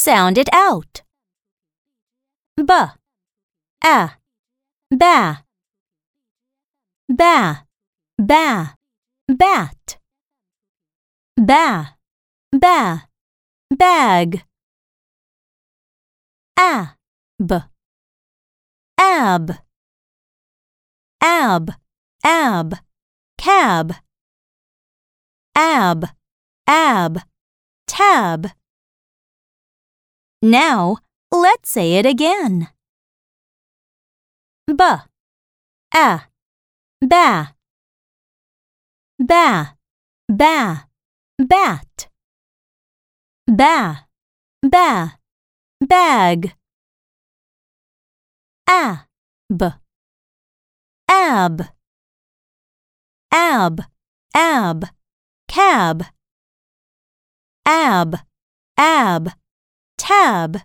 sound it out. B, a, ba, ba, ba, bat, ba, ba, bag, ab, ab, ab, ab, cab, ab, ab, tab. Now, let's say it again. B, a, ba, ba, ba, bat, ba, ba, bag, ab, ab, ab, ab, cab, ab, ab, tab.